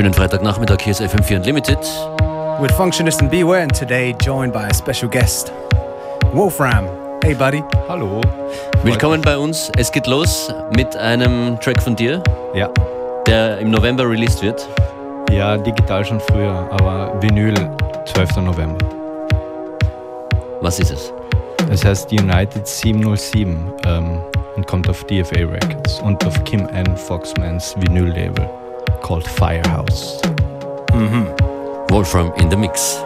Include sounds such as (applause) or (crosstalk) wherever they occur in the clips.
Schönen Freitagnachmittag, hier ist FM4 Unlimited. With Functionist and Beware and today joined by a special guest, Wolfram. Hey buddy. Hallo. Willkommen bei uns. Es geht los mit einem Track von dir. Ja. Der im November released wird. Ja, digital schon früher, aber Vinyl 12. November. Was ist es? Es heißt United 707 ähm, und kommt auf DFA Records und auf Kim N. Foxmans Vinyl-Label called Firehouse. Mm-hmm. Wolfram in the Mix.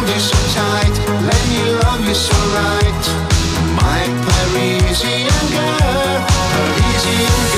hold you so tight, let me love you so right. My Parisian girl, Parisian girl.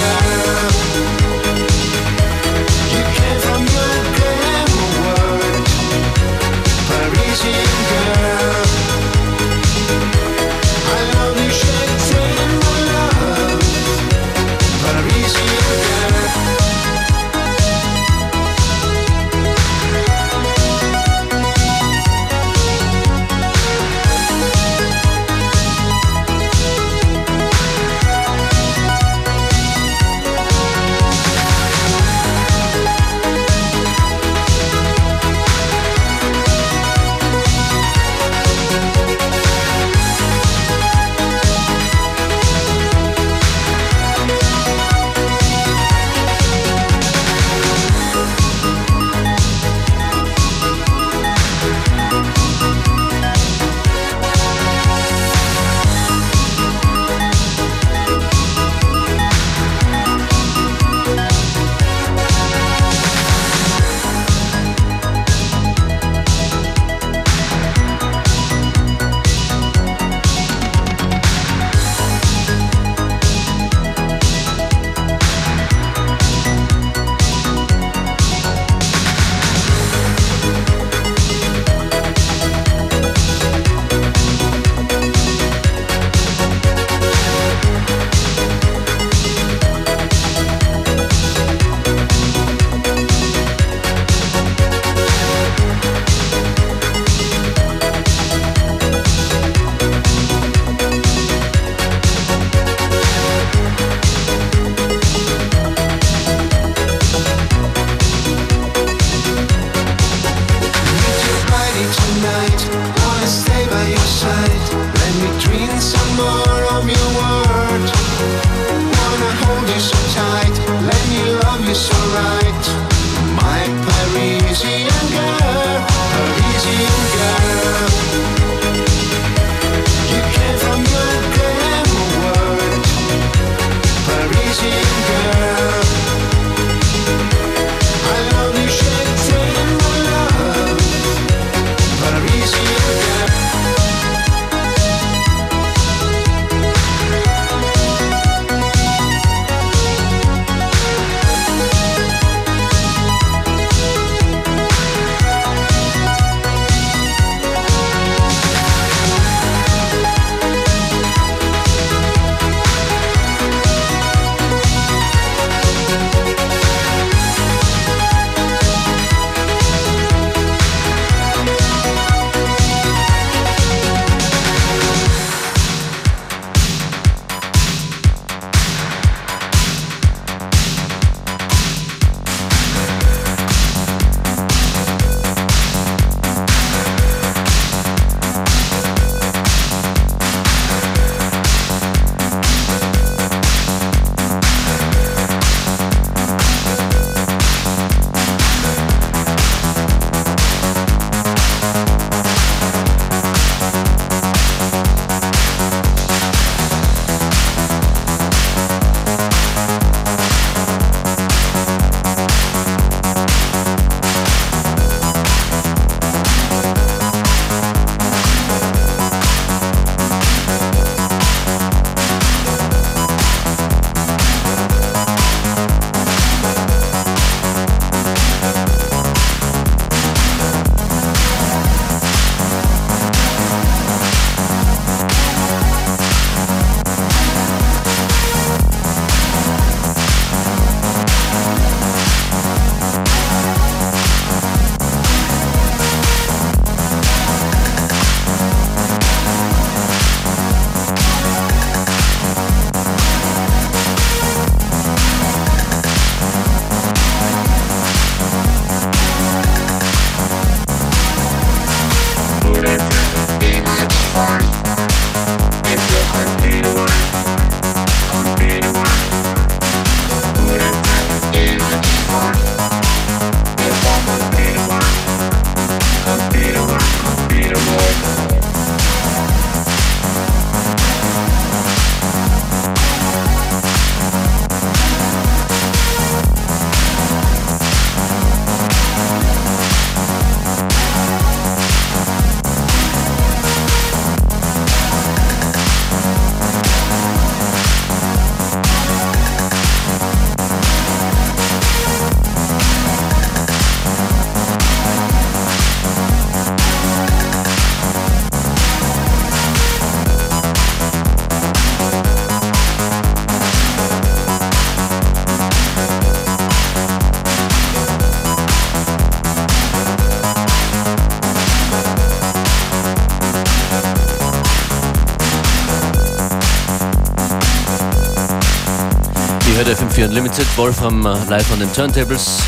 FM4 Unlimited, Wolfram äh, live an den Turntables.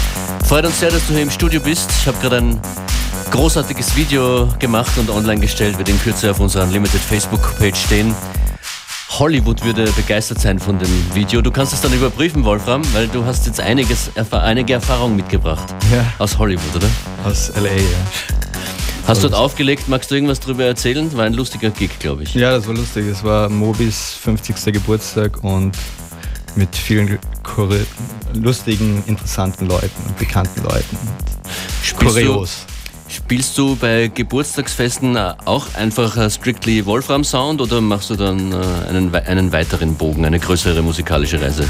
Freut uns sehr, dass du hier im Studio bist. Ich habe gerade ein großartiges Video gemacht und online gestellt, wird in Kürze auf unserer Unlimited Facebook-Page stehen. Hollywood würde begeistert sein von dem Video. Du kannst es dann überprüfen, Wolfram, weil du hast jetzt einiges, einige Erfahrungen mitgebracht. Ja. Aus Hollywood, oder? Aus LA, ja. Hast du dort aufgelegt? Magst du irgendwas darüber erzählen? War ein lustiger Gig, glaube ich. Ja, das war lustig. Es war Mobis 50. Geburtstag und mit vielen lustigen, interessanten Leuten und bekannten Leuten. Spielst Du, spielst du bei Geburtstagsfesten auch einfach strictly Wolfram Sound oder machst du dann äh, einen, einen weiteren Bogen, eine größere musikalische Reise?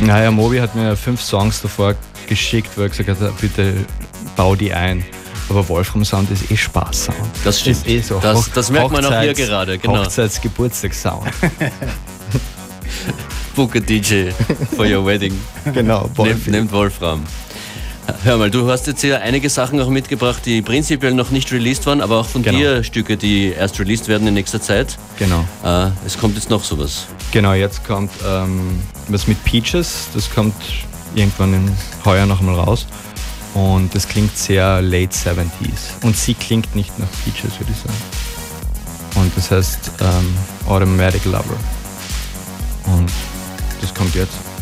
Naja, Mobi hat mir fünf Songs davor geschickt, wo er gesagt hat, bitte bau die ein. Aber Wolfram Sound ist eh Spaß-Sound. Das stimmt. Ist eh so. Das, das merkt man auch hier gerade. Genau. Hochzeits-Geburtstagssound. (laughs) book a DJ for your wedding. (laughs) genau, Nehmt, nehmt Wolfram. Hör mal, du hast jetzt hier einige Sachen auch mitgebracht, die prinzipiell noch nicht released waren, aber auch von genau. dir Stücke, die erst released werden in nächster Zeit. Genau. Äh, es kommt jetzt noch sowas. Genau, jetzt kommt ähm, was mit Peaches, das kommt irgendwann im Heuer nochmal raus. Und das klingt sehr late 70s. Und sie klingt nicht nach Peaches, würde ich sagen. und das heißt ähm, Automatic Lover. Und das kommt jetzt.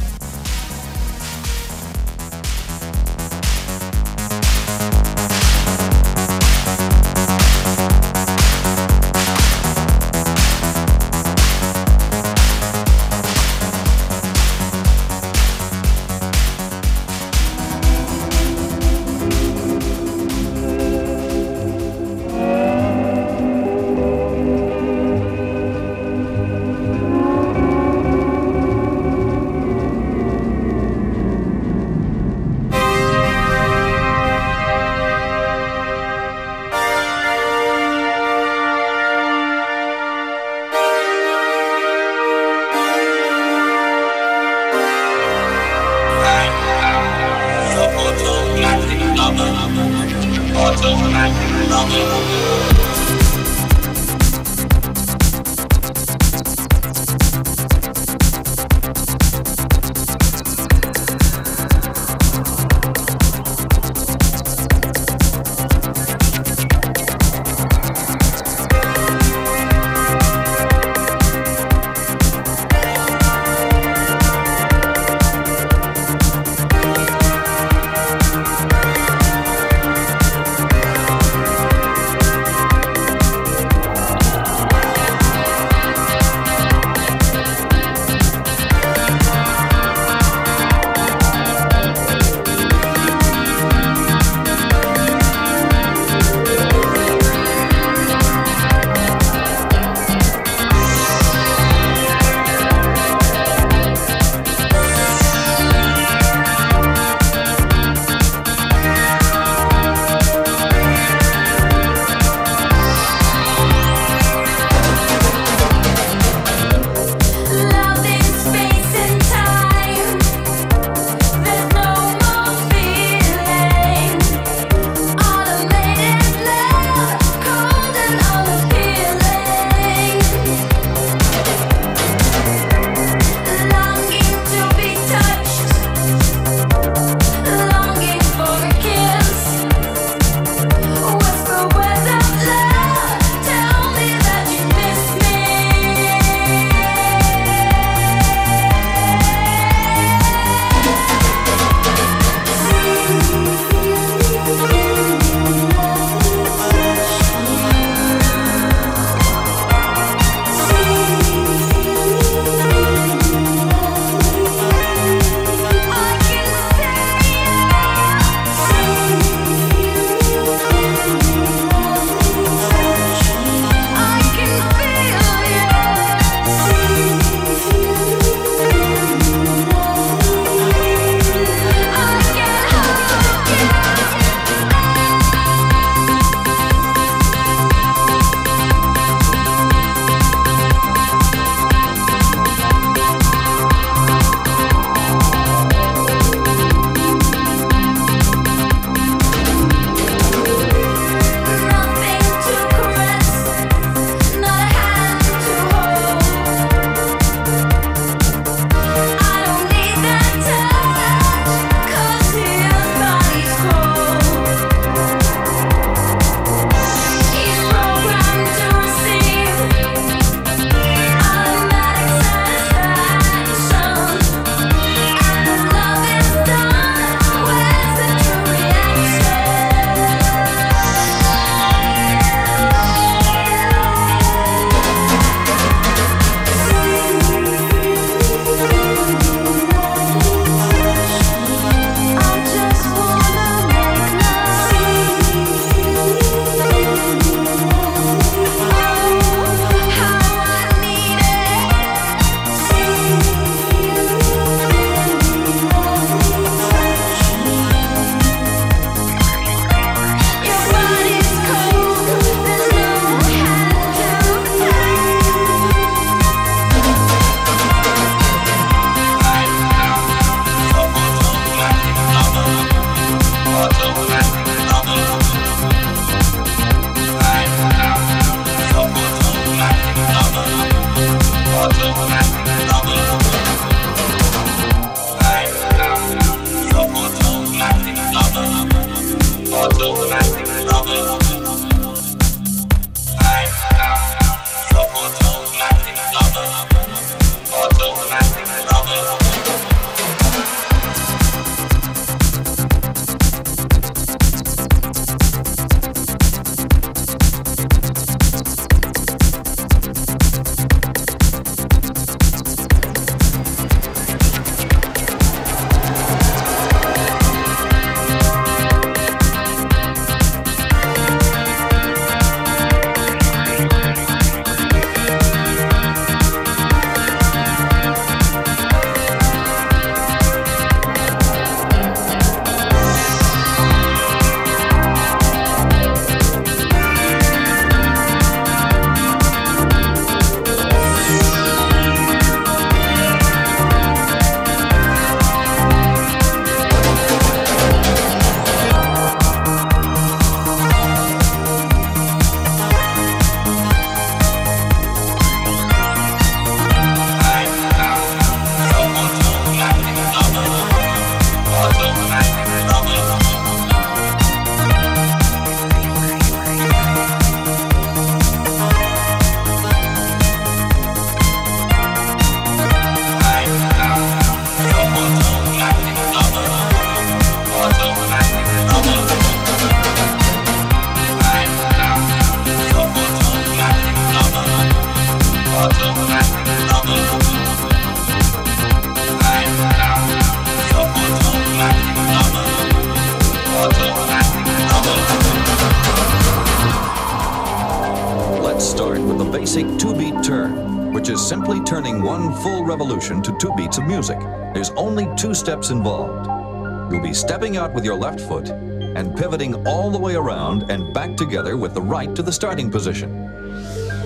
Simply turning one full revolution to two beats of music. There's only two steps involved. You'll be stepping out with your left foot and pivoting all the way around and back together with the right to the starting position.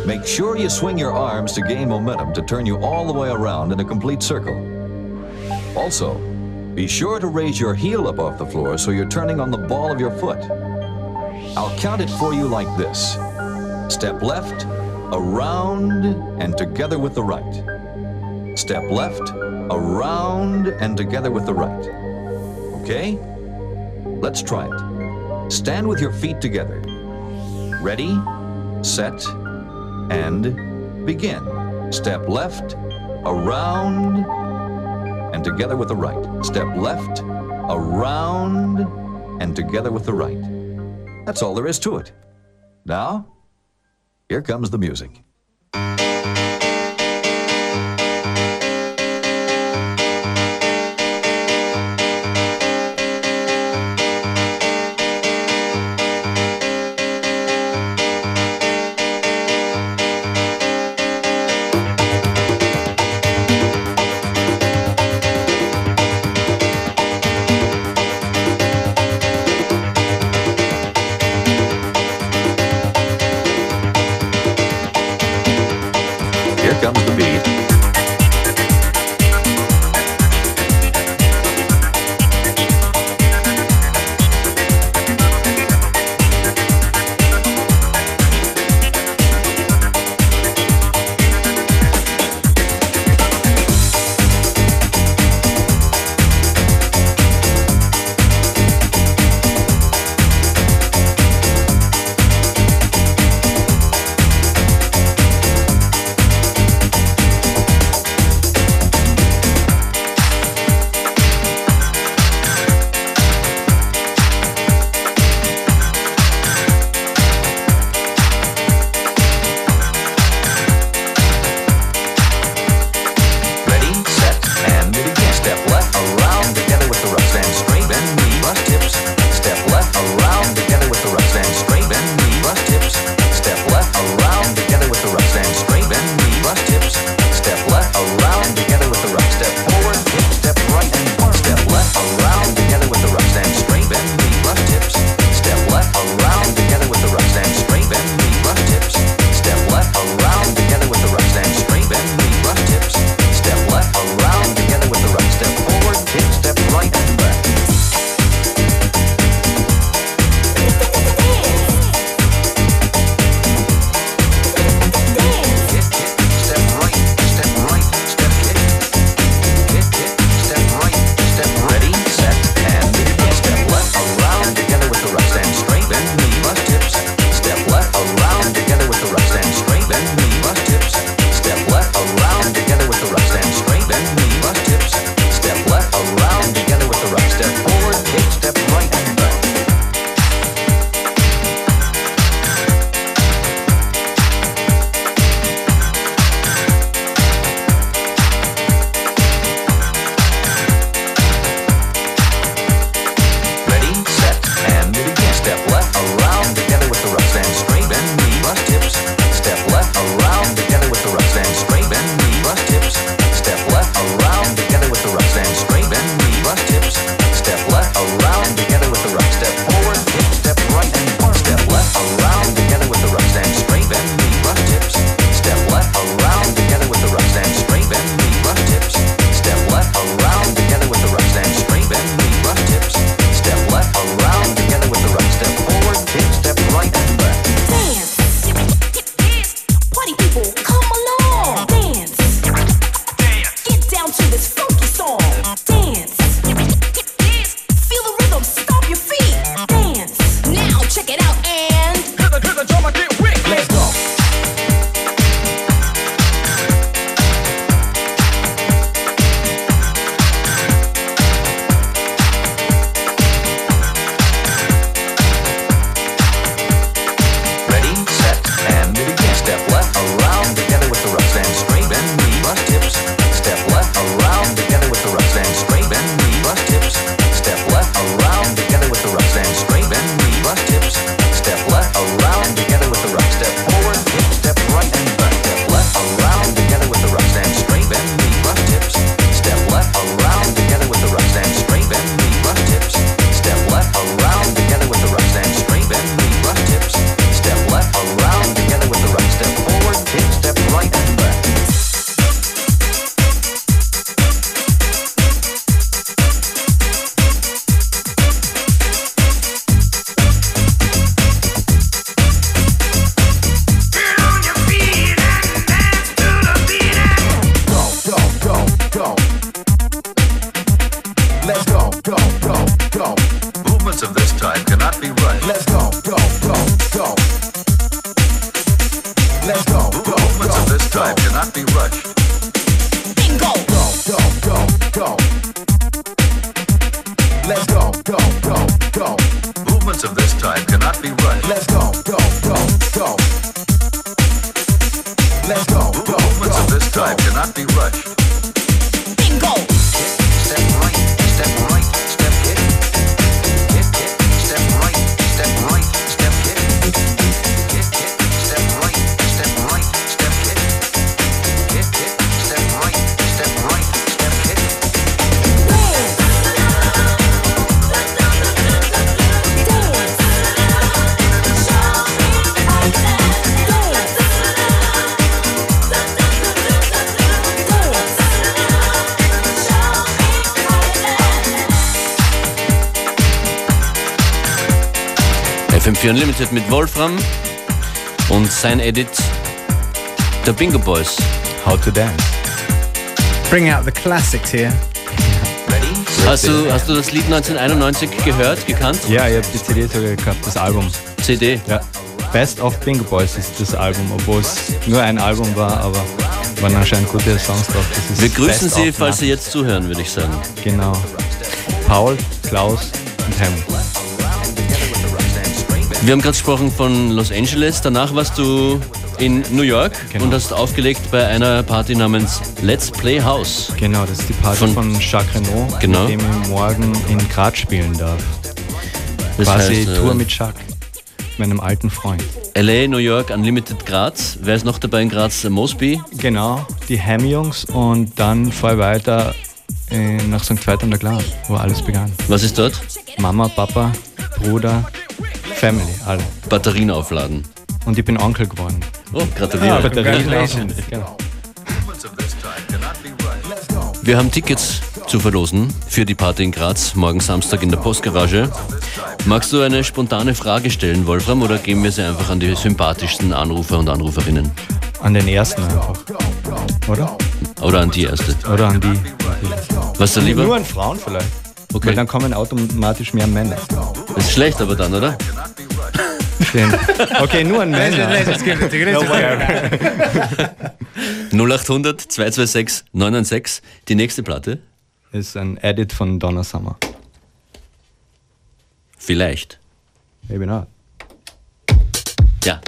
Make sure you swing your arms to gain momentum to turn you all the way around in a complete circle. Also, be sure to raise your heel up off the floor so you're turning on the ball of your foot. I'll count it for you like this. Step left, around, and together with the right. Step left, around, and together with the right. Okay? Let's try it. Stand with your feet together. Ready, set, and begin. Step left, around, and together with the right. Step left, around, and together with the right. That's all there is to it. Now, here comes the music. FM4 Unlimited mit Wolfram und sein Edit der Bingo Boys. How to Dance. Bring out the classics here. Hast du, hast du das Lied 1991 gehört, gekannt? Ja, ich habe die CD sogar gehabt, das Album. CD. Ja. Best of Bingo Boys ist das Album, obwohl es nur ein Album war, aber waren anscheinend gute Songs drauf. Das ist Wir grüßen Best Sie, falls? Sie jetzt zuhören, würde ich sagen. Genau. Paul, Klaus und Helmut. Wir haben gerade gesprochen von Los Angeles. Danach warst du in New York Genau. und hast aufgelegt bei einer Party namens Let's Play House. Genau, das ist die Party Von- von, Jacques Renault, Genau. mit dem ich morgen in Graz spielen darf. Das Quasi heißt, Tour äh, mit Jacques, meinem alten Freund. LA, New York, Unlimited Graz. Wer ist noch dabei in Graz? Mosby. Genau, die Ham-Jungs und dann fahr ich weiter äh, nach St. Veit an der Glas, wo alles begann. Was ist dort? Mama, Papa, Bruder, Family, alle. Batterien aufladen. Und ich bin Onkel geworden. Oh, gratuliere. Congratulations. Genau. Wir haben Tickets zu verlosen für die Party in Graz, morgen Samstag in der Postgarage. Magst du eine spontane Frage stellen, Wolfram, oder geben wir sie einfach an die sympathischsten Anrufer und Anruferinnen? An den ersten einfach. Oder? Oder an die erste? Oder an die. Was ist da lieber? Nur an Frauen vielleicht. Okay. Weil dann kommen automatisch mehr Männer. Das ist schlecht aber dann, oder? Stimmt. Okay, nur an (laughs) Männer. Let's give it to 0800 226 996, die nächste Platte? Ist ein Edit von Donna Summer. Vielleicht. Maybe not. Ja.